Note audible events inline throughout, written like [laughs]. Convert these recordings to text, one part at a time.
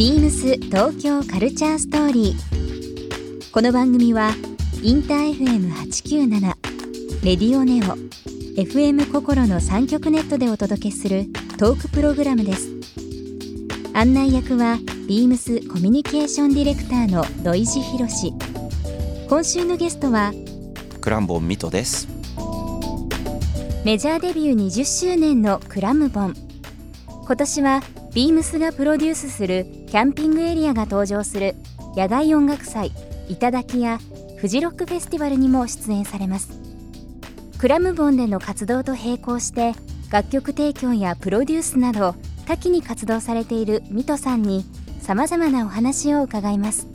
ビームス東京カルチャーストーリー。この番組はインター FM897 レディオネオ FM 心の三極ネットでお届けするトークプログラムです。案内役はビームスコミュニケーションディレクターの土井博志。今週のゲストはクランボンミトですメジャーデビュー20周年のクラムボン今年はビームスがプロデュースするキャンピングエリアが登場する野外音楽祭「頂やフジロックフェスティバルにも出演されます。クラムボンでの活動と並行して楽曲提供やプロデュースなど多岐に活動されているミトさんにさまざまなお話を伺います。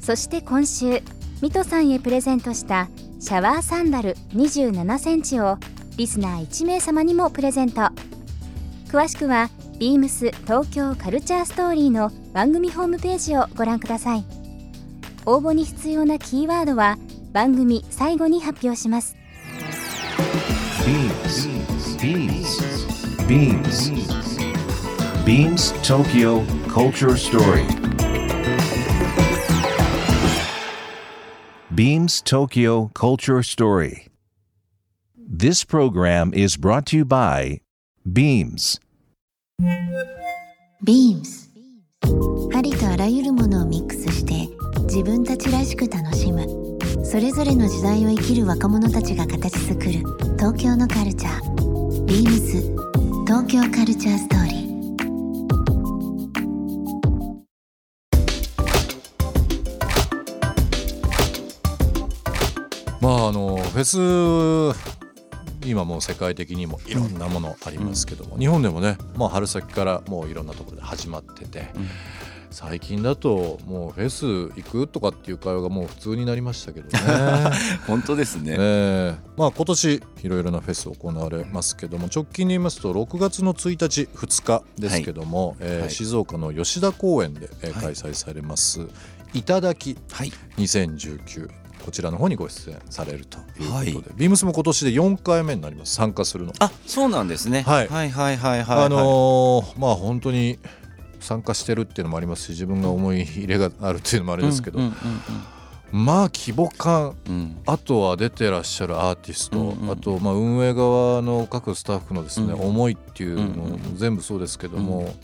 そして今週ミトさんへプレゼントしたシャワーサンダル27センチをリスナー1名様にもプレゼント。詳しくはビームス東京カルチャーストーリーの番組ホームページをご覧ください。応募に必要なキーワードは番組最後に発表します。ビームスビームスビームスビームス東京カルチャーストーリービームス東京カルチャーストーリー This program is brought to you by Beams. Beams ありとあらゆるものをミックスして自分たちらしく楽しむ。それぞれの時代を生きる若者たちが形作る東京のカルチャー。Beams 東京カルチャーストーリー。まああのフェス今もう世界的にもいろんなものありますけども、日本でもね、まあ、春先からもういろんなところで始まってて、最近だともうフェス行くとかっていう会話がもう普通になりましたけどね。[laughs] 本当ですね、え。ーまあ、今年いろいろなフェス行われますけども直近で言いますと6月の1日2日ですけども、えーはい。静岡の吉田公園で、開催されます「いただきはい。2019」こちらの方にご出演されるということで、はい。ビームスも今年で4回目になります。参加するの。あそうなんですね、はい。はいはいはいはいあのーまあ本当に参加してるっていうのもありますし自分が思い入れがあるっていうのもあれですけど、うんうんまあ規模感うん。うんあとは出てらっしゃるアーティスト、うんうんあとまあ運営側の各スタッフのですね、うん。思いっていうのうんも全部そうですけども、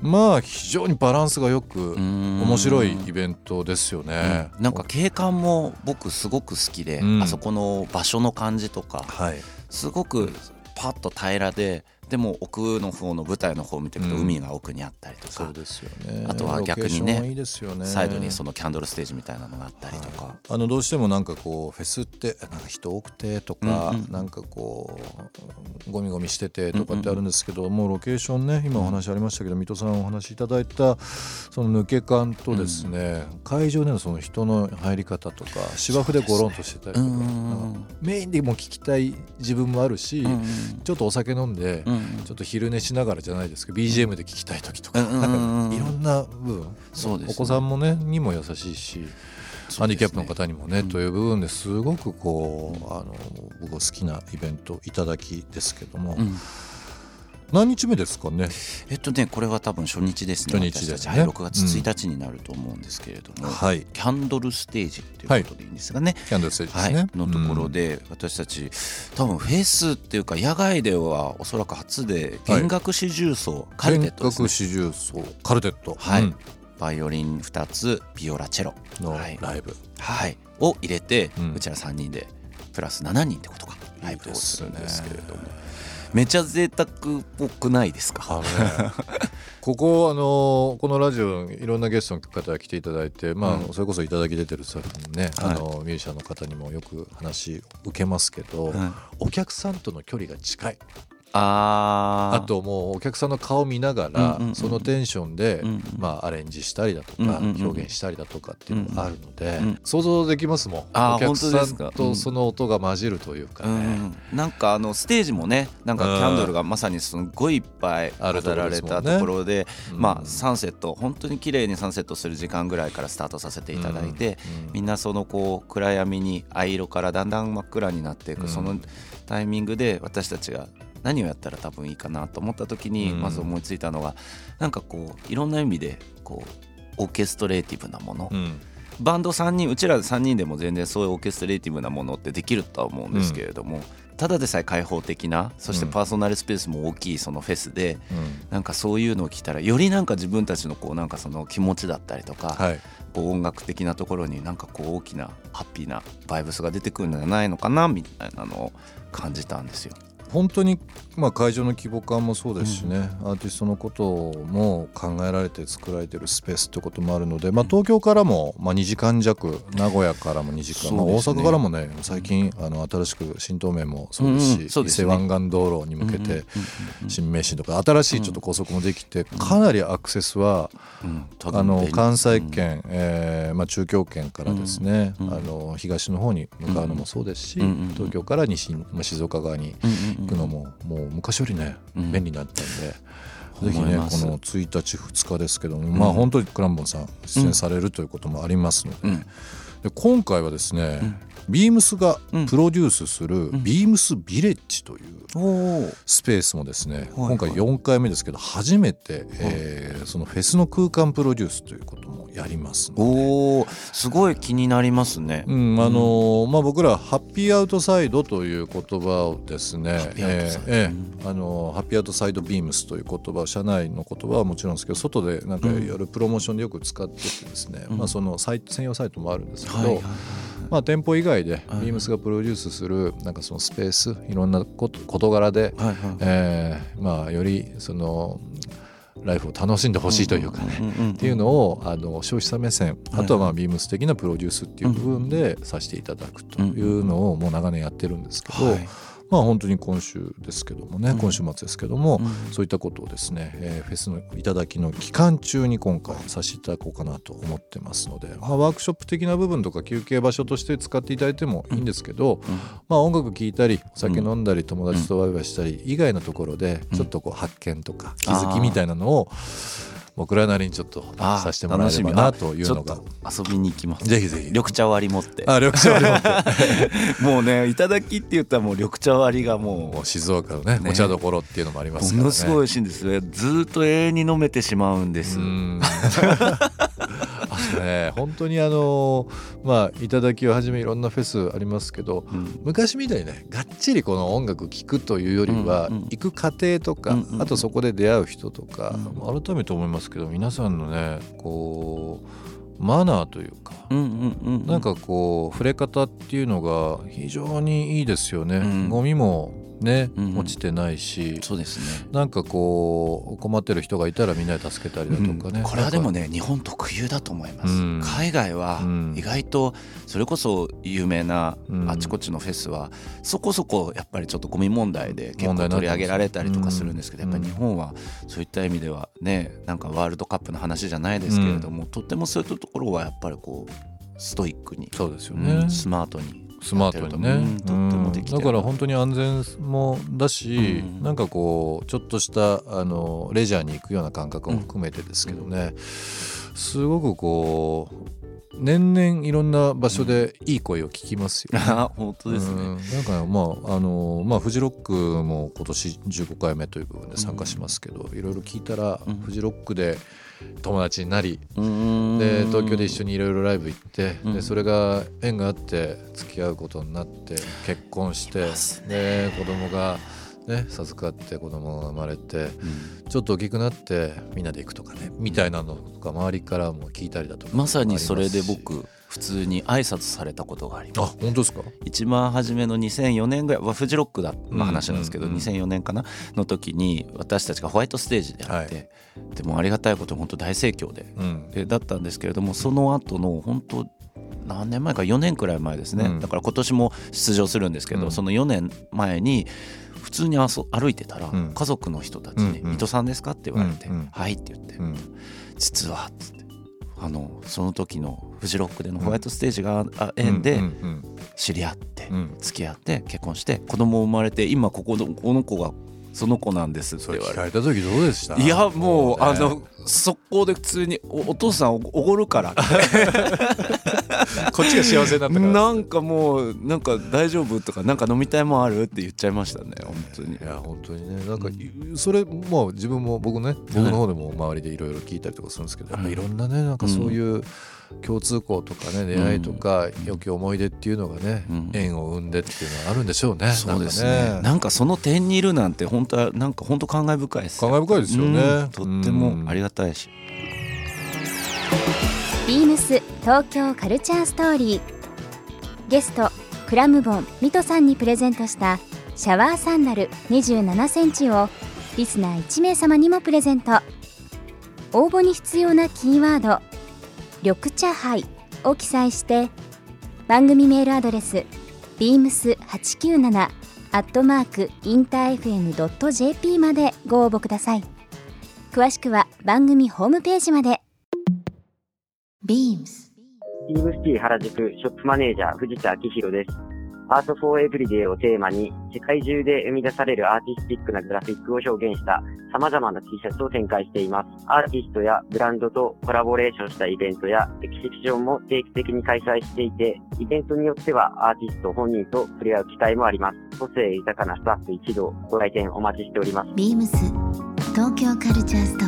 まあ非常にバランスがよくうん。面白いイベントですよね。うん。なんか景観も僕すごく好きで、うん。あそこの場所の感じとかはい、すごくパッと平らででも奥の方の舞台の方を見ていくとうん。海が奥にあったりとか、そうですよね。あとは逆にねね。サイドにそのキャンドルステージみたいなのがあったりとか、あのどうしてもなんかこうフェスってなんか人多くてとか、うんうん。なんかこうゴミゴミしててとかってあるんですけど、もうロケーションね今お話ありましたけど水戸さんお話しいただいたその抜け感とですね、会場でのその人の入り方とか芝生でゴロンとしてたりとか,、ね。かメインでも聞きたい自分もあるし、うんうん。ちょっとお酒飲んで、うんちょっと昼寝しながらじゃないですけど BGM で聞きたい時とか,、いろんな部分。そうですね。お子さんもねにも優しいし。ハンディキャップの方にもね、うん。という部分ですごくこうあの僕は好きなイベントいただきですけども、うん何日目ですかね？えっとねこれは多分初日ですね。初日ですね。はい、6月1日になると思うんですけれども、はい。キャンドルステージっていうことでいいんですがね、キャンドルステージですはい。ね、のところで私たち多分フェスっていうか野外ではおそらく初で弦楽四重奏、カルテット弦楽四重奏カルテット、はい。うん。バイオリン2つビオラチェロ。のはい。ライブ、はい、を入れて、ううんちら3人でプラス7人ってことか。ライブをするんですけれどもめちゃ贅沢っぽくないですか？ね [laughs] ここあのこのラジオいろんなゲストの方が来ていただいて、まあうん。それこそいただき出てるスタッフのね、はい。あのミュージシャンの方にもよく話受けますけど、うんお客さんとの距離が近いあー。あともうお客さんの顔見ながら、そのテンションで、まあ、アレンジしたりだとか、表現したりだとかっていうのがあるので、想像できますもん。お客さんとその音が混じるというかうね、ん、なんかあのステージもねなんかキャンドルがまさにすごいいっぱい飾られたところでうん。まあサンセット本当に綺麗にサンセットする時間ぐらいからスタートさせていただいて、うん。みんなそのこう暗闇に藍色からだんだん真っ暗になっていく、うん。そのタイミングで私たちが何をやったら多分いいかなと思った時にうん。まず思いついたのがなんかこういろんな意味でこうオーケストレーティブなもの。うん。バンド3人うちら3人でも全然そういうオーケストレーティブなものってできるとは思うんですけれども、ただでさえ開放的なそしてパーソナルスペースも大きいそのフェスで、なんかそういうのを聞いたらよりなんか自分たちのこうなんかその気持ちだったりとか、はい。こう音楽的なところになんかこう大きなハッピーなバイブスが出てくるんじゃないのかなみたいなのを感じたんですよ。本当に、まあ、会場の規模感もそうですしね、アーティストのことも考えられて作られてるスペースってこともあるので、まあ、東京からも、まあ、2時間弱名古屋からも2時間、まあ、大阪からもね最近あの新しく新東名もそうですし、伊勢湾岸道路に向けてうんうんうんうん新名神とか新しいちょっと高速もできてかなりアクセスはうんあの関西圏、えーまあ、中京圏からですね、うんうんあの東の方に向かうのもそうですし、うんうん東京から西、まあ、静岡側に行くのももう昔よりね、うん。便利になったんで。ぜひねこの1日2日ですけども、まあ本当にクランボンさん出演されるということもありますので,、うん。で今回はですね、ビームスがうん。プロデュースするビームスビレッジというスペースもですね、はい今回4回目ですけど初めて、えーそのフェスの空間プロデュースということもやります。おーすごい気になりますね。うんあのーまあ、僕らハッピーアウトサイドという言葉をですねハッピーアウトサイド。ビームスという言葉を社内の言葉はもちろんですけど外でなんかうんやるプロモーションでよく使っててですね、まあ、そのサイト専用サイトもあるんですけど、はいはいまあ、店舗以外ではいビームスがプロデュースするなんかそのスペースいろんなこと事柄で、はいはい。えーまあ、よりそのライフを楽しんでほしいというかね、っていうのをあの消費者目線はい。あとはまあビームス的なプロデュースっていう部分でさせていただくというのをもう長年やってるんですけど、はいまあ本当に今週ですけどもね、うん。今週末ですけども、うん。そういったことをですね、えーフェスの頂の期間中に今回させていただこうかなと思ってますので、まあ、ワークショップ的な部分とか休憩場所として使っていただいてもいいんですけど、まあ、音楽聴いたりお酒飲んだり友達とワイワイしたり以外のところでちょっとこう発見とか気づきみたいなのを僕らなりにちょっとさせてもらえればなというのが遊びに行きます。ぜひぜひ緑茶割り持って。あ緑茶割り持って [laughs] もうね、いただきって言ったらもう緑茶割りがももう静岡のねねお茶どころっていうのもありますう、からねものすごい美味しいんですよ。ずーっと永遠に飲めてしまうんです。[laughs] うんあとね。本当にあのまあ頂をはじめいろんなフェスありますけどうん。昔みたいにねがっちりこの音楽聴くというよりは、うんうん行く過程とか、うんうんあとそこで出会う人とか、う改めて思いますけど皆さんのねこうマナーというか、うんうんうん。なんかこう触れ方っていうのが非常にいいですよね。うん。ゴミもね、うんうん。落ちてないし。そうですね。なんかこう困ってる人がいたらみんなで助けたりだとかね、これはでもねね日本特有だと思います、うん。海外はうん。意外とそれこそ有名なうん。あちこちのフェスはそこそこやっぱりちょっとゴミ問題で結構取り上げられたりとかするんですけどうんやっぱり日本はそういった意味ではねなんかワールドカップの話じゃないですけれどもとってもそういったところはやっぱりこうストイックにそうですようねん。スマートにスマートにね、だから本当に安全もだし、うん。なんかこうちょっとしたあのレジャーに行くような感覚も含めてですけどね、すごくこう年々いろんな場所でいい声を聞きますよ。[laughs] ね。あ本当ですね、うん。なんかまああのまあフジロックも今年15回目という部分で参加しますけど、いろいろ聞いたら、うん。フジロックで友達になり、うん。で東京で一緒にいろいろライブ行って、うん。でそれが縁があって付き合うことになって結婚してますで子供がね授かって子供が生まれてうん。ちょっと大きくなってみんなで行くとかねみたいなのとか周りからも聞いたりだとかまさにそれで僕普通に挨拶されたことがあります。あ本当ですか？一番初めの2004年ぐらいはフジロックだの話なんですけど、うんうんうん。2004年かな？の時に私たちがホワイトステージでやって、でもありがたいことに本当大盛況でうん。でだったんですけれどもその後の本当何年前か4年くらい前ですね、うん。だから今年も出場するんですけど、うん。その4年前に普通にあそ歩いてたら、うん。家族の人たちに「うんうん水戸さんですか?」って言われて「うんうんはい」って言って、うん実は」っつって。あのその時のフジロックでのホワイトステージがあ縁で、知り合って、うん。付き合って結婚して子供生まれて今ここのこの子がその子なんですってそれ聞言われかれた時どうでした？ていやもう、ね。あの速攻で普通におお父さんおおごるからって [laughs] [laughs] こっちが幸せになったからなんかもうなんか大丈夫とかなんか飲みたいもんあるって言っちゃいましたね本当に。いや本当にね。なんかそれまあ自分も僕ね僕の方でも周りでいろいろ聞いたりとかするんですけど、やっぱいろんなねなんかそういう共通項とかね出会いとか良き思い出っていうのがね、うん。縁を生んでっていうのはあるんでしょうね。そうですなんね。かなんかその点にいるなんて本当はなんか本当感慨深いです感慨深いですよね。うん。とってもありがたいしス東京カルチャーストーリー。ゲストクラムボンミトさんにプレゼントしたシャワーサンダル2 7センチをリスナー1名様にもプレゼント。応募に必要なキーワード「緑茶杯」を記載して番組メールアドレス beams897 アットマークインター FM.jp までご応募ください。詳しくは番組ホームページまで。Beams BEAMS T 原宿ショップマネージャー藤田明宏です。 Art for Every Day をテーマに世界中で生み出されるアーティスティックなグラフィックを表現した様々な T シャツを展開しています。アーティストやブランドとコラボレーションしたイベントやエキシビションも定期的に開催していて、イベントによってはアーティスト本人と触れ合う機会もあります。個性豊かなスタッフ一同ご来店お待ちしております。beams 東京カルチャースト